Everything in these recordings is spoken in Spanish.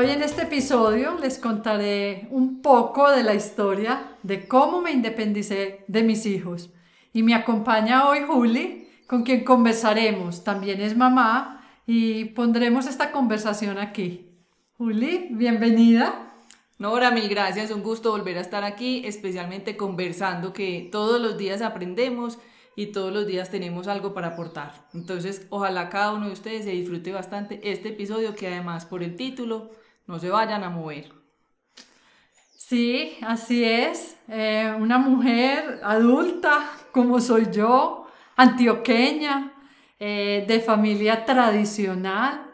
Hoy en este episodio les contaré un poco de la historia de cómo me independicé de mis hijos. Y me acompaña hoy Juli, con quien conversaremos. También es mamá y pondremos esta conversación aquí. Juli, bienvenida. Nora, mil gracias. Un gusto volver a estar aquí, especialmente conversando, que todos los días aprendemos y todos los días tenemos algo para aportar. Entonces, ojalá cada uno de ustedes se disfrute bastante este episodio que además por el título no se vayan a mover. Sí, así es. Eh, una mujer adulta como soy yo, antioqueña, eh, de familia tradicional,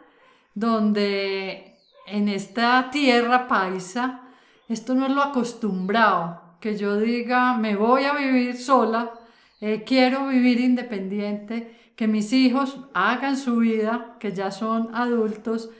donde en esta tierra paisa, esto no es lo acostumbrado, que yo diga, me voy a vivir sola, eh, quiero vivir independiente, que mis hijos hagan su vida, que ya son adultos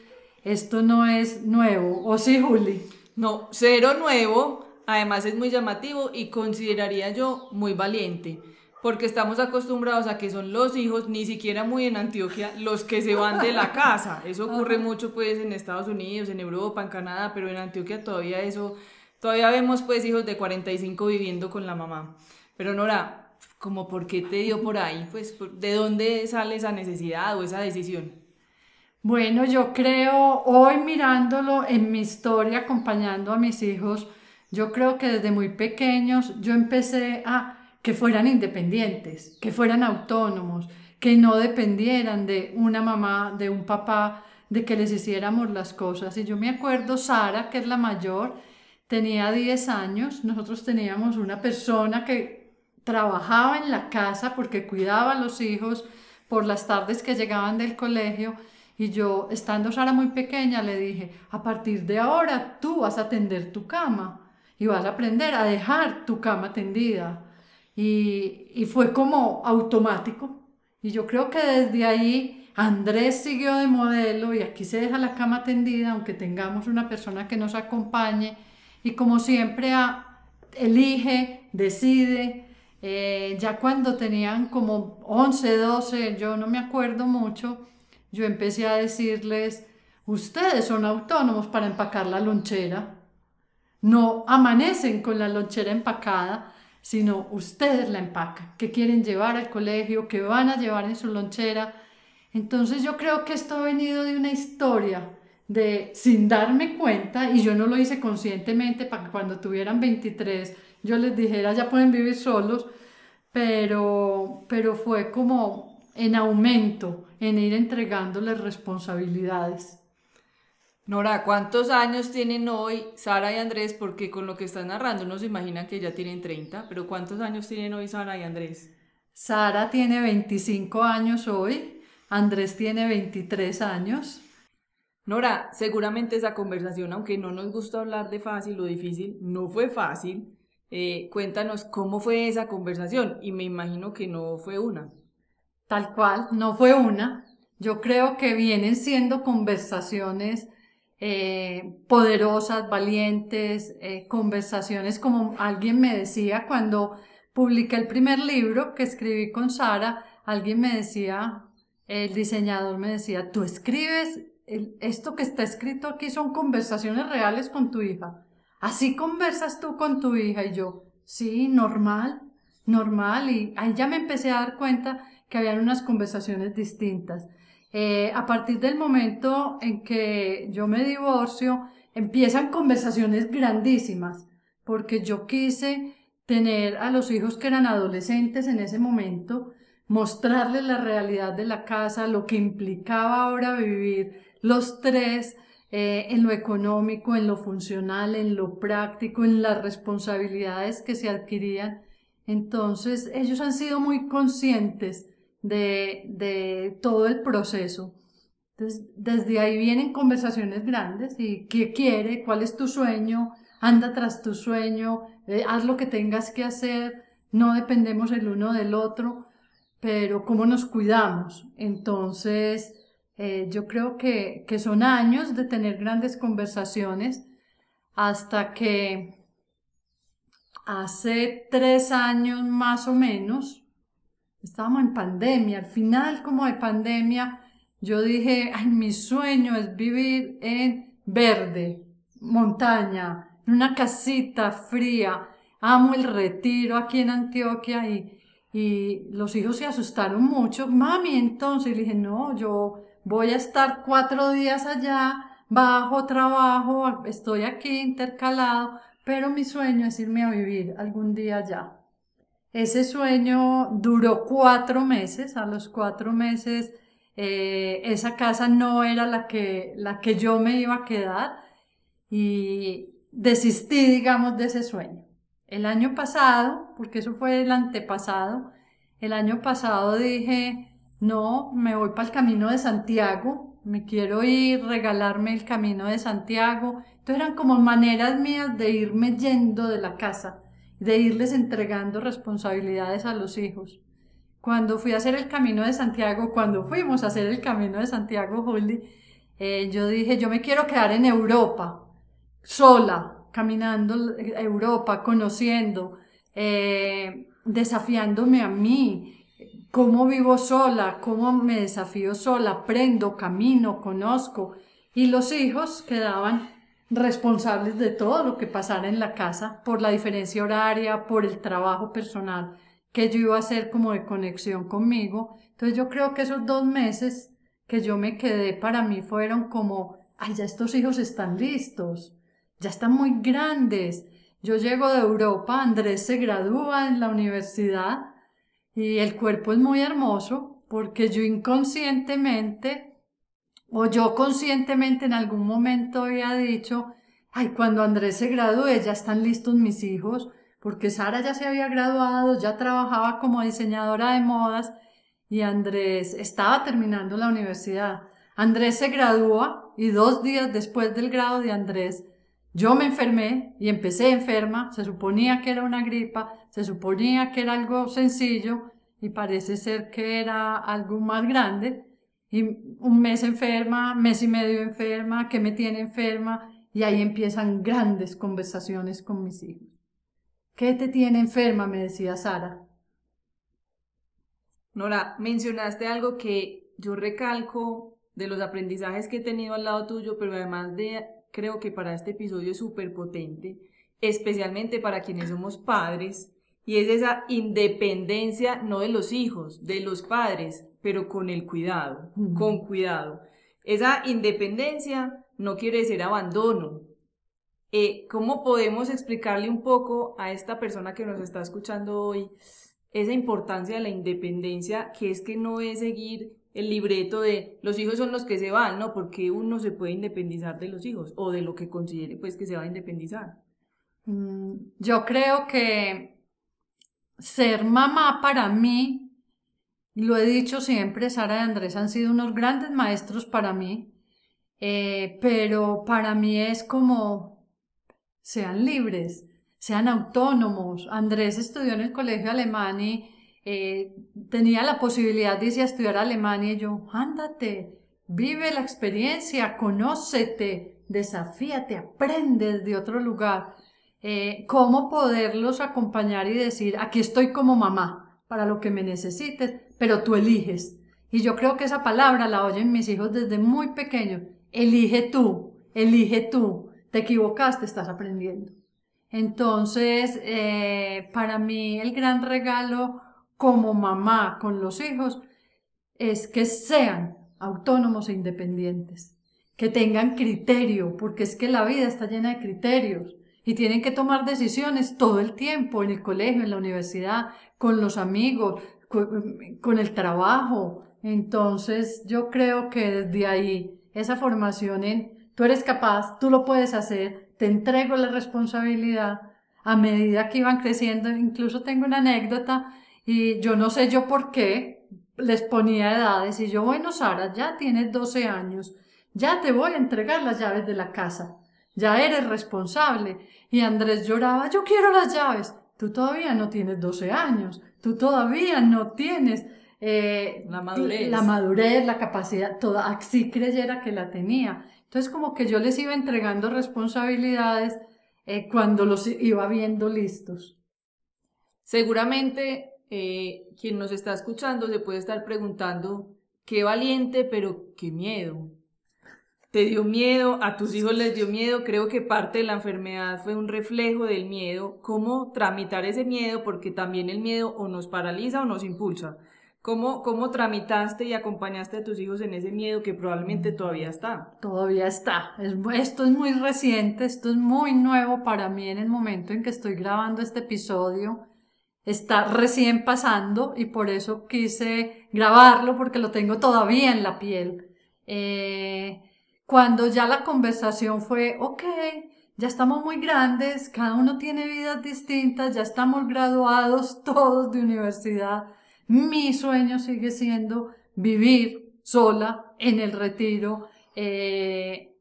esto no es nuevo, ¿o sí, Juli? No, cero nuevo, además es muy llamativo y consideraría yo muy valiente, porque estamos acostumbrados a que son los hijos, ni siquiera muy en Antioquia, los que se van de la casa. Eso ocurre mucho pues en Estados Unidos, en Europa, en Canadá, pero en Antioquia todavía eso, todavía vemos pues hijos de 45 viviendo con la mamá. Pero Nora, como por qué te dio por ahí? Pues, ¿de dónde sale esa necesidad o esa decisión? Bueno, yo creo, hoy mirándolo en mi historia, acompañando a mis hijos, yo creo que desde muy pequeños yo empecé a que fueran independientes, que fueran autónomos, que no dependieran de una mamá, de un papá, de que les hiciéramos las cosas. Y yo me acuerdo, Sara, que es la mayor, tenía 10 años, nosotros teníamos una persona que trabajaba en la casa porque cuidaba a los hijos por las tardes que llegaban del colegio y yo, estando Sara muy pequeña, le dije, a partir de ahora tú vas a tender tu cama y vas a aprender a dejar tu cama tendida. Y, y fue como automático. Y yo creo que desde ahí Andrés siguió de modelo y aquí se deja la cama tendida, aunque tengamos una persona que nos acompañe. Y como siempre, elige, decide. Eh, ya cuando tenían como 11, 12, yo no me acuerdo mucho, yo empecé a decirles, ustedes son autónomos para empacar la lonchera. No amanecen con la lonchera empacada, sino ustedes la empacan, que quieren llevar al colegio, que van a llevar en su lonchera. Entonces yo creo que esto ha venido de una historia de sin darme cuenta, y yo no lo hice conscientemente para que cuando tuvieran 23 yo les dijera ya pueden vivir solos, pero, pero fue como en aumento en ir entregándoles responsabilidades. Nora, ¿cuántos años tienen hoy Sara y Andrés? Porque con lo que están narrando uno se imagina que ya tienen 30, pero ¿cuántos años tienen hoy Sara y Andrés? Sara tiene 25 años hoy, Andrés tiene 23 años. Nora, seguramente esa conversación, aunque no nos gusta hablar de fácil o difícil, no fue fácil. Eh, cuéntanos cómo fue esa conversación y me imagino que no fue una. Tal cual, no fue una. Yo creo que vienen siendo conversaciones eh, poderosas, valientes, eh, conversaciones como alguien me decía cuando publiqué el primer libro que escribí con Sara, alguien me decía, el diseñador me decía, tú escribes, esto que está escrito aquí son conversaciones reales con tu hija. Así conversas tú con tu hija y yo, sí, normal, normal. Y ahí ya me empecé a dar cuenta que habían unas conversaciones distintas. Eh, a partir del momento en que yo me divorcio, empiezan conversaciones grandísimas, porque yo quise tener a los hijos que eran adolescentes en ese momento, mostrarles la realidad de la casa, lo que implicaba ahora vivir los tres eh, en lo económico, en lo funcional, en lo práctico, en las responsabilidades que se adquirían. Entonces, ellos han sido muy conscientes de, todo el proceso. Entonces, desde ahí vienen conversaciones grandes y qué quiere, cuál es tu sueño, anda tras tu sueño, eh, haz lo que tengas que hacer, no dependemos el uno del otro, pero cómo nos cuidamos. Entonces, eh, yo creo que, que son años de tener grandes conversaciones hasta que hace tres años más o menos, estábamos en pandemia, al final como de pandemia, yo dije, ay, mi sueño es vivir en verde, montaña, en una casita fría, amo el retiro aquí en Antioquia y, y los hijos se asustaron mucho, mami, entonces dije, no, yo voy a estar cuatro días allá, bajo trabajo, estoy aquí intercalado, pero mi sueño es irme a vivir algún día allá. Ese sueño duró cuatro meses, a los cuatro meses eh, esa casa no era la que, la que yo me iba a quedar y desistí, digamos, de ese sueño. El año pasado, porque eso fue el antepasado, el año pasado dije, no, me voy para el camino de Santiago, me quiero ir, regalarme el camino de Santiago. Entonces eran como maneras mías de irme yendo de la casa, de irles entregando responsabilidades a los hijos. Cuando fui a hacer el camino de Santiago, cuando fuimos a hacer el camino de Santiago, Juli, eh, yo dije, yo me quiero quedar en Europa, sola, caminando Europa, conociendo, eh, desafiándome a mí, cómo vivo sola, cómo me desafío sola, aprendo, camino, conozco. Y los hijos quedaban responsables de todo lo que pasara en la casa por la diferencia horaria, por el trabajo personal que yo iba a hacer como de conexión conmigo. Entonces yo creo que esos dos meses que yo me quedé para mí fueron como, ay, ya estos hijos están listos, ya están muy grandes. Yo llego de Europa, Andrés se gradúa en la universidad y el cuerpo es muy hermoso porque yo inconscientemente o yo conscientemente en algún momento había dicho, ay, cuando Andrés se gradúe ya están listos mis hijos, porque Sara ya se había graduado, ya trabajaba como diseñadora de modas y Andrés estaba terminando la universidad. Andrés se gradúa y dos días después del grado de Andrés yo me enfermé y empecé enferma, se suponía que era una gripa, se suponía que era algo sencillo y parece ser que era algo más grande. Y un mes enferma, mes y medio enferma, que me tiene enferma, y ahí empiezan grandes conversaciones con mis hijos. ¿Qué te tiene enferma? me decía Sara. Nora, mencionaste algo que yo recalco de los aprendizajes que he tenido al lado tuyo, pero además de creo que para este episodio es súper potente, especialmente para quienes somos padres, y es esa independencia no de los hijos, de los padres, pero con el cuidado, con cuidado. Esa independencia no quiere decir abandono. Eh, ¿Cómo podemos explicarle un poco a esta persona que nos está escuchando hoy esa importancia de la independencia, que es que no es seguir el libreto de los hijos son los que se van, ¿no? Porque uno se puede independizar de los hijos o de lo que considere pues que se va a independizar. Mm, yo creo que ser mamá para mí, lo he dicho siempre, Sara y Andrés han sido unos grandes maestros para mí, eh, pero para mí es como sean libres, sean autónomos. Andrés estudió en el colegio alemán y eh, tenía la posibilidad de irse a estudiar a Alemania y yo, ándate, vive la experiencia, conócete, desafíate, aprende de otro lugar. Eh, cómo poderlos acompañar y decir, aquí estoy como mamá para lo que me necesites, pero tú eliges. Y yo creo que esa palabra la oyen mis hijos desde muy pequeños. Elige tú, elige tú. Te equivocaste, estás aprendiendo. Entonces, eh, para mí el gran regalo como mamá con los hijos es que sean autónomos e independientes, que tengan criterio, porque es que la vida está llena de criterios y tienen que tomar decisiones todo el tiempo en el colegio, en la universidad, con los amigos, con, el trabajo. Entonces yo creo que desde ahí esa formación en tú eres capaz, tú lo puedes hacer, te entrego la responsabilidad a medida que iban creciendo. Incluso tengo una anécdota y yo no sé yo por qué, les ponía edades y yo, bueno, Sara, ya tienes 12 años, ya te voy a entregar las llaves de la casa, ya eres responsable. Y Andrés lloraba, yo quiero las llaves. Tú todavía no tienes 12 años, tú todavía no tienes eh, la madurez. La madurez, la capacidad, toda, así creyera que la tenía. Entonces como que yo les iba entregando responsabilidades eh, cuando los iba viendo listos. Seguramente eh, quien nos está escuchando se puede estar preguntando, qué valiente, pero qué miedo. ¿Te dio miedo? ¿A tus hijos les dio miedo? Creo que parte de la enfermedad fue un reflejo del miedo. ¿Cómo tramitar ese miedo? Porque también el miedo o nos paraliza o nos impulsa. ¿Cómo, ¿Cómo tramitaste y acompañaste a tus hijos en ese miedo que probablemente todavía está? Todavía está. esto es muy reciente, esto es muy nuevo para mí en el momento en que estoy grabando este episodio. Está recién pasando y por eso quise grabarlo porque lo tengo todavía en la piel. Eh, cuando ya la conversación fue, ok, ya estamos muy grandes, cada uno tiene vidas distintas, ya estamos graduados todos de universidad mi sueño sigue siendo vivir sola en el retiro. Eh,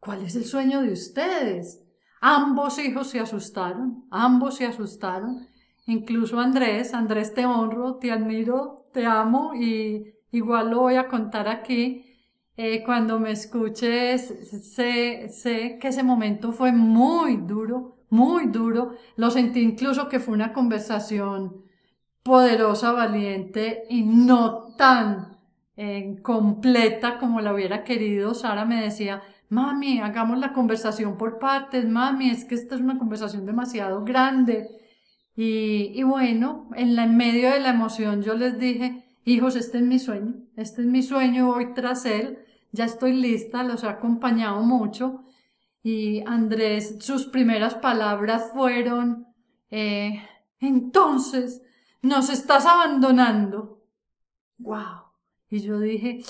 ¿Cuál es el sueño de ustedes? Ambos hijos se asustaron, ambos se asustaron. Incluso Andrés, Andrés te honro, te admiro, te amo y igual lo voy a contar aquí. Eh, cuando me escuches, sé, sé que ese momento fue muy duro, muy duro. Lo sentí incluso que fue una conversación poderosa, valiente y no tan eh, completa como la hubiera querido. Sara me decía, mami, hagamos la conversación por partes, mami, es que esta es una conversación demasiado grande. Y, y bueno, en, en medio de la emoción yo les dije, hijos, este es mi sueño, este es mi sueño, voy tras él, ya estoy lista, los he acompañado mucho. Y Andrés, sus primeras palabras fueron, eh, entonces, nos estás abandonando. ¡Wow! Y yo dije,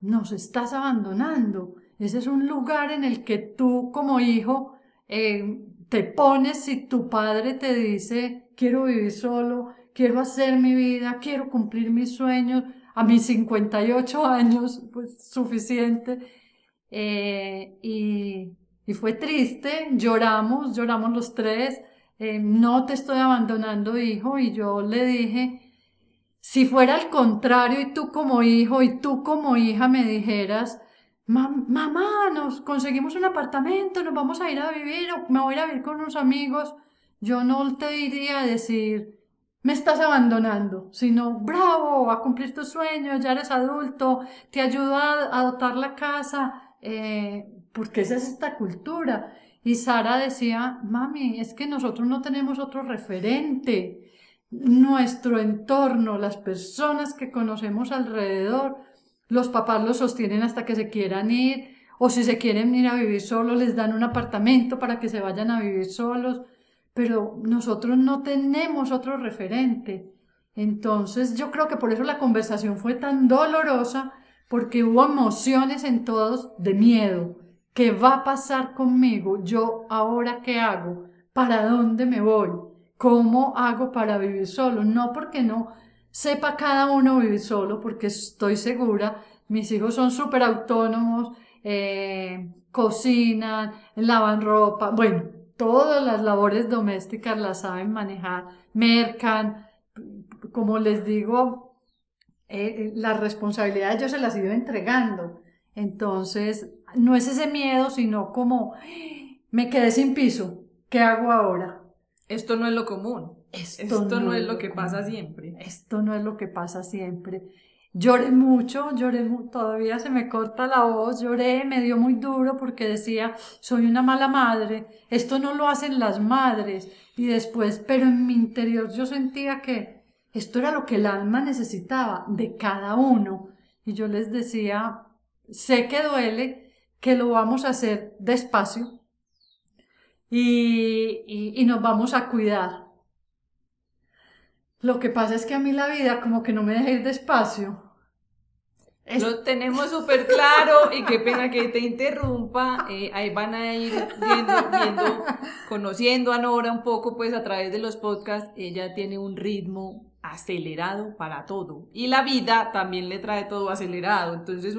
nos estás abandonando. Ese es un lugar en el que tú como hijo eh, te pones si tu padre te dice, quiero vivir solo, quiero hacer mi vida, quiero cumplir mis sueños, a mis 58 años, pues suficiente. Eh, y, fue triste, lloramos, lloramos los tres, eh, no te estoy abandonando, hijo, y yo le dije, si fuera al contrario y tú como hijo y tú como hija me dijeras, mamá, nos conseguimos un apartamento, nos vamos a ir a vivir me voy a ir a vivir con unos amigos, yo no te iría a decir, me estás abandonando, sino, bravo, a cumplir tus sueños, ya eres adulto, te ayudo a, dotar la casa, eh, porque esa es esta cultura. Y Sara decía, mami, es que nosotros no tenemos otro referente. Nuestro entorno, las personas que conocemos alrededor, los papás los sostienen hasta que se quieran ir, o si se quieren ir a vivir solos, les dan un apartamento para que se vayan a vivir solos, pero nosotros no tenemos otro referente. Entonces yo creo que por eso la conversación fue tan dolorosa, porque hubo emociones en todos de miedo, ¿Qué va a pasar conmigo? ¿Yo ahora qué hago? ¿Para dónde me voy? ¿Cómo hago para vivir solo? No porque no sepa cada uno vivir solo, porque estoy segura, mis hijos son súper autónomos, eh, cocinan, lavan ropa, bueno, todas las labores domésticas las saben manejar, mercan, como les digo, eh, las responsabilidades yo se las he ido entregando. Entonces, no es ese miedo, sino como me quedé sin piso, ¿qué hago ahora? Esto no es lo común. Esto, no, es lo que pasa siempre. Esto no es lo que pasa siempre. Lloré mucho, lloré, todavía se me corta la voz, lloré, me dio muy duro porque decía, soy una mala madre, esto no lo hacen las madres. Y después, pero en mi interior yo sentía que esto era lo que el alma necesitaba de cada uno. Y yo les decía, sé que duele, que lo vamos a hacer despacio y, nos vamos a cuidar. Lo que pasa es que a mí la vida como que no me deja ir despacio. Lo tenemos súper claro y qué pena que te interrumpa. Eh, ahí van a ir viendo, viendo, conociendo a Nora un poco, pues a través de los podcasts. Ella tiene un ritmo acelerado para todo. Y la vida también le trae todo acelerado. Entonces,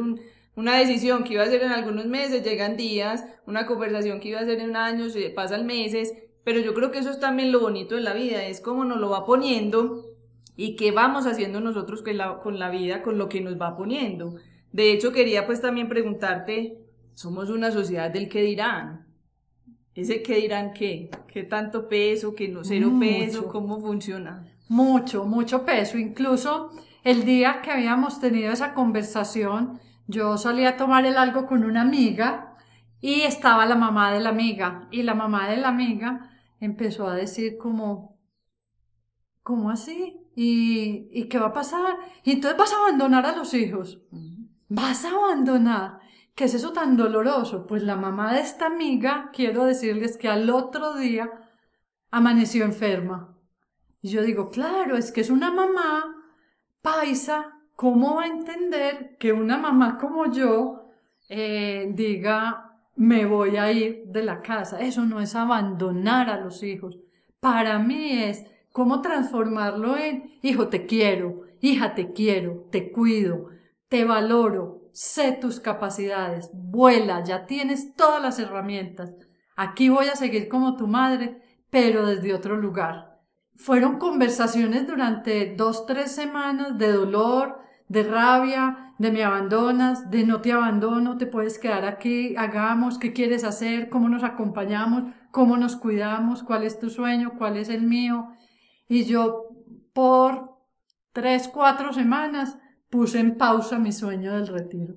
una decisión que iba a hacer en algunos meses, llegan días, una conversación que iba a hacer en años, pasan meses, pero yo creo que eso es también lo bonito de la vida, es como nos lo va poniendo y qué vamos haciendo nosotros con la, con la vida, con lo que nos va poniendo. De hecho, quería pues también preguntarte, somos una sociedad del qué dirán. ¿Ese qué dirán qué? ¿Qué tanto peso? ¿Qué no cero peso? ¿Cómo funciona? Mucho, mucho peso. Incluso el día que habíamos tenido esa conversación, yo salí a tomar el algo con una amiga y estaba la mamá de la amiga. Y la mamá de la amiga empezó a decir como, ¿cómo así? ¿Y, ¿Y qué va a pasar? Y entonces vas a abandonar a los hijos. Vas a abandonar. ¿Qué es eso tan doloroso? Pues la mamá de esta amiga, quiero decirles que al otro día amaneció enferma. Y yo digo, claro, es que es una mamá paisa, ¿cómo va a entender que una mamá como yo eh, diga, me voy a ir de la casa? Eso no es abandonar a los hijos. Para mí es cómo transformarlo en, hijo, te quiero, hija, te quiero, te cuido, te valoro, sé tus capacidades, vuela, ya tienes todas las herramientas. Aquí voy a seguir como tu madre, pero desde otro lugar. Fueron conversaciones durante dos, tres semanas de dolor, de rabia, de me abandonas, de no te abandono, te puedes quedar aquí, hagamos, qué quieres hacer, cómo nos acompañamos, cómo nos cuidamos, cuál es tu sueño, cuál es el mío. Y yo por tres, cuatro semanas puse en pausa mi sueño del retiro.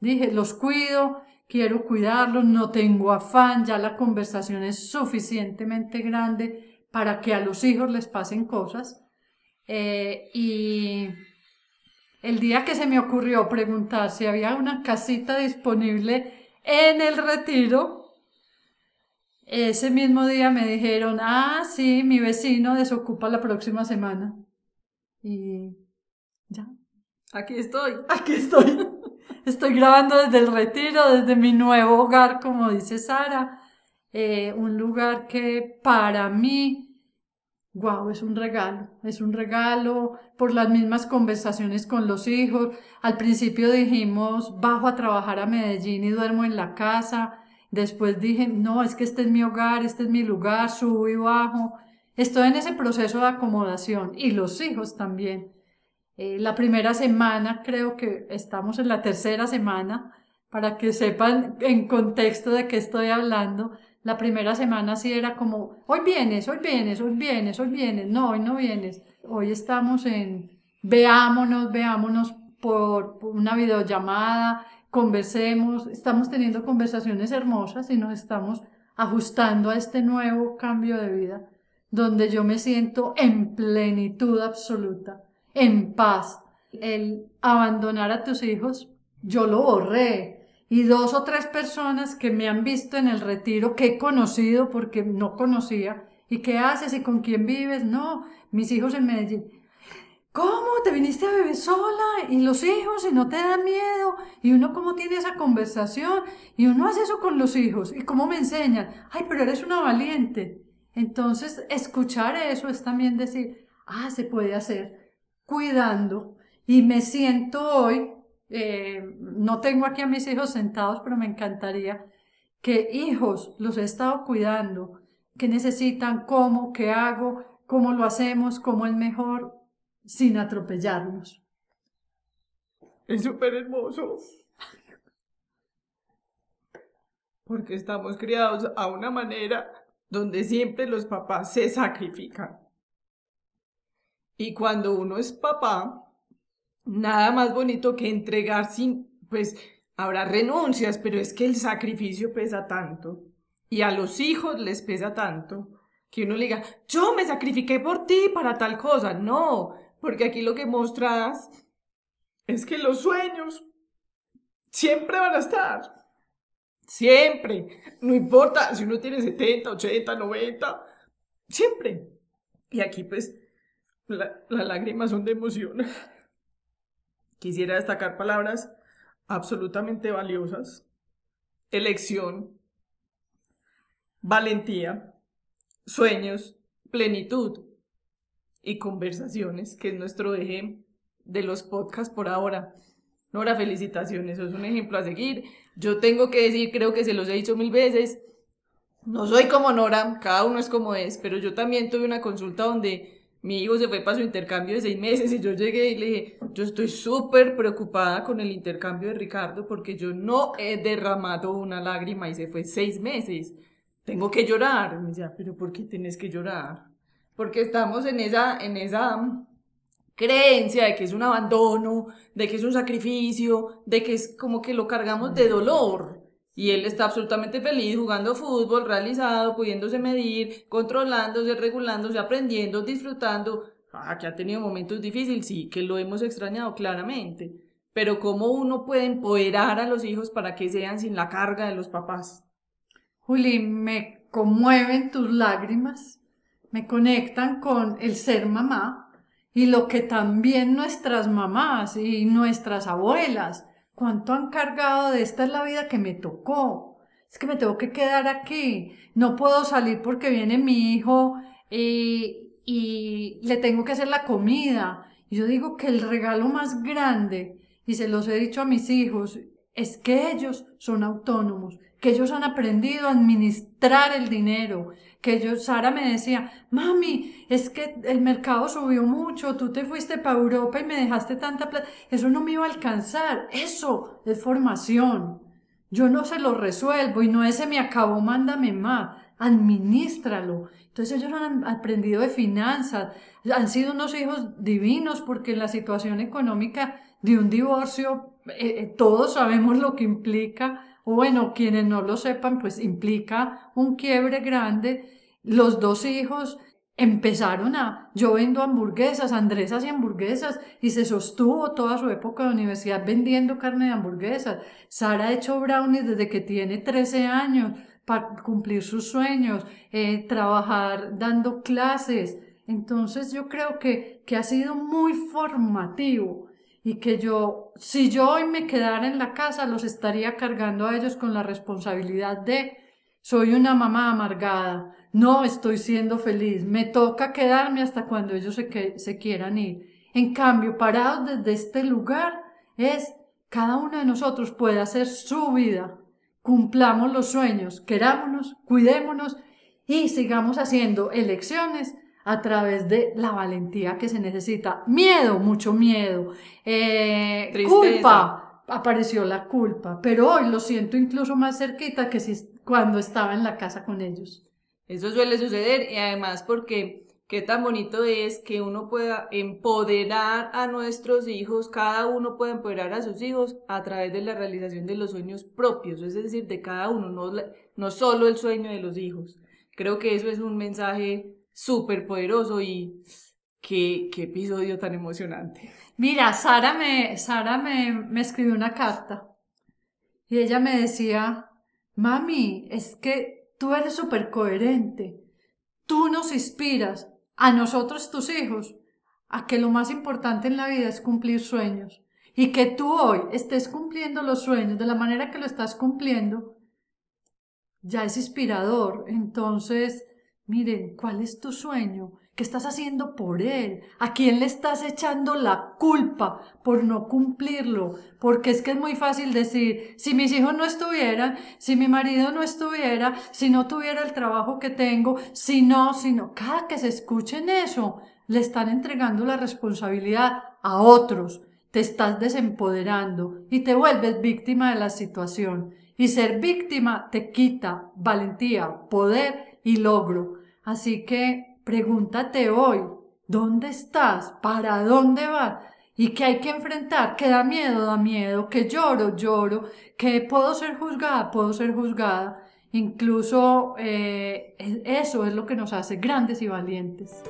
Dije, los cuido, quiero cuidarlos, no tengo afán, ya la conversación es suficientemente grande para que a los hijos les pasen cosas. Eh, y el día que se me ocurrió preguntar si había una casita disponible en el retiro, ese mismo día me dijeron, ah, sí, mi vecino desocupa la próxima semana. Y ya, Aquí estoy. Aquí estoy. Estoy grabando desde el retiro, desde mi nuevo hogar, como dice Sara. Eh, un lugar que para mí, wow, es un regalo. Es un regalo por las mismas conversaciones con los hijos. Al principio dijimos, bajo a trabajar a Medellín y duermo en la casa. Después dije, no, es que este es mi hogar, este es mi lugar, subo y bajo. Estoy en ese proceso de acomodación y los hijos también. Eh, la primera semana, creo que estamos en la tercera semana, para que sepan en contexto de qué estoy hablando. La primera semana sí era como, hoy vienes, hoy vienes, hoy vienes, hoy vienes, no, hoy no vienes. Hoy estamos en, veámonos, veámonos por, una videollamada, conversemos, estamos teniendo conversaciones hermosas y nos estamos ajustando a este nuevo cambio de vida, donde yo me siento en plenitud absoluta en paz. El abandonar a tus hijos, yo lo borré. Y dos o tres personas que me han visto en el retiro, que he conocido porque no conocía, ¿y qué haces y con quién vives? No, mis hijos en Medellín. ¿Cómo? ¿Te viniste a vivir sola? ¿Y los hijos? ¿Y no te da miedo? ¿Y uno cómo tiene esa conversación? ¿Y uno hace eso con los hijos? ¿Y cómo me enseñan? Ay, pero eres una valiente. Entonces, escuchar eso es también decir, ah, se puede hacer cuidando y me siento hoy, eh, no tengo aquí a mis hijos sentados, pero me encantaría que hijos los he estado cuidando, que necesitan, cómo, qué hago, cómo lo hacemos, cómo es mejor, sin atropellarnos. Es súper hermoso. Porque estamos criados a una manera donde siempre los papás se sacrifican. Y cuando uno es papá, nada más bonito que entregar sin, pues habrá renuncias, pero es que el sacrificio pesa tanto y a los hijos les pesa tanto que uno le diga, yo me sacrifiqué por ti para tal cosa. No, porque aquí lo que mostras es que los sueños siempre van a estar. Siempre. No importa si uno tiene 70, 80, 90. Siempre. Y aquí pues las lágrimas son de emoción. Quisiera destacar palabras absolutamente valiosas. Elección, valentía, sueños, plenitud. Y conversaciones, que es nuestro eje de los podcasts por ahora. Nora, felicitaciones, eso es un ejemplo a seguir. Yo tengo que decir, creo que se los he dicho mil veces, no soy como Nora, cada uno es como es, pero yo también tuve una consulta donde mi hijo se fue para su intercambio de seis meses y yo llegué y le dije, yo estoy súper preocupada con el intercambio de Ricardo porque yo no he derramado una lágrima y se fue seis meses. Tengo que llorar. me decía, pero ¿por qué tienes que llorar? Porque estamos en esa, en esa creencia de que es un abandono, de que es un sacrificio, de que es como que lo cargamos de dolor. Y él está absolutamente feliz jugando fútbol, realizado, pudiéndose medir, controlándose, regulándose, aprendiendo, disfrutando. Ah, que ha tenido momentos difíciles, sí, que lo hemos extrañado claramente. Pero ¿cómo uno puede empoderar a los hijos para que sean sin la carga de los papás? Juli, me conmueven tus lágrimas, me conectan con el ser mamá y lo que también nuestras mamás y nuestras abuelas ¿Cuánto han cargado de esta es la vida que me tocó? Es que me tengo que quedar aquí. No puedo salir porque viene mi hijo y, y le tengo que hacer la comida. Y yo digo que el regalo más grande, y se los he dicho a mis hijos, es que ellos son autónomos, que ellos han aprendido a administrar el dinero, que yo, Sara me decía, mami, es que el mercado subió mucho, tú te fuiste para Europa y me dejaste tanta plata, eso no me iba a alcanzar, eso es formación. Yo no se lo resuelvo y no ese me acabó, mándame más, administralo. Entonces ellos han aprendido de finanzas, han sido unos hijos divinos porque en la situación económica de un divorcio eh, eh, todos sabemos lo que implica o bueno, quienes no lo sepan, pues implica un quiebre grande. Los dos hijos empezaron a, yo vendo hamburguesas, Andrés hacía hamburguesas y se sostuvo toda su época de universidad vendiendo carne de hamburguesas. Sara ha hecho brownies desde que tiene 13 años para cumplir sus sueños, eh, trabajar dando clases. Entonces yo creo que, que ha sido muy formativo y que yo, si yo hoy me quedara en la casa, los estaría cargando a ellos con la responsabilidad de soy una mamá amargada, no estoy siendo feliz, me toca quedarme hasta cuando ellos se, que, se quieran ir. En cambio, parados desde este lugar, es cada uno de nosotros puede hacer su vida. Cumplamos los sueños, querámonos, cuidémonos y sigamos haciendo elecciones a través de la valentía que se necesita. Miedo, mucho miedo. Eh, culpa, apareció la culpa, pero hoy lo siento incluso más cerquita que si cuando estaba en la casa con ellos. Eso suele suceder y además porque qué tan bonito es que uno pueda empoderar a nuestros hijos, cada uno puede empoderar a sus hijos a través de la realización de los sueños propios, es decir, de cada uno, no, no solo el sueño de los hijos. Creo que eso es un mensaje súper poderoso y qué, qué episodio tan emocionante. Mira, Sara me, Sara me, me escribió una carta y ella me decía, mami, es que tú eres súper coherente, tú nos inspiras a nosotros, tus hijos, a que lo más importante en la vida es cumplir sueños y que tú hoy estés cumpliendo los sueños de la manera que lo estás cumpliendo, ya es inspirador. Entonces, Miren, ¿cuál es tu sueño? ¿Qué estás haciendo por él? ¿A quién le estás echando la culpa por no cumplirlo? Porque es que es muy fácil decir, si mis hijos no estuvieran, si mi marido no estuviera, si no tuviera el trabajo que tengo, si no, si no, cada que se escuchen eso, le están entregando la responsabilidad a otros. Te estás desempoderando y te vuelves víctima de la situación. Y ser víctima te quita valentía, poder y logro. Así que pregúntate hoy, ¿dónde estás? ¿Para dónde vas? ¿Y qué hay que enfrentar? ¿Que da miedo? Da miedo. ¿Que lloro? Lloro. ¿Que puedo ser juzgada? Puedo ser juzgada. Incluso eh, eso es lo que nos hace grandes y valientes.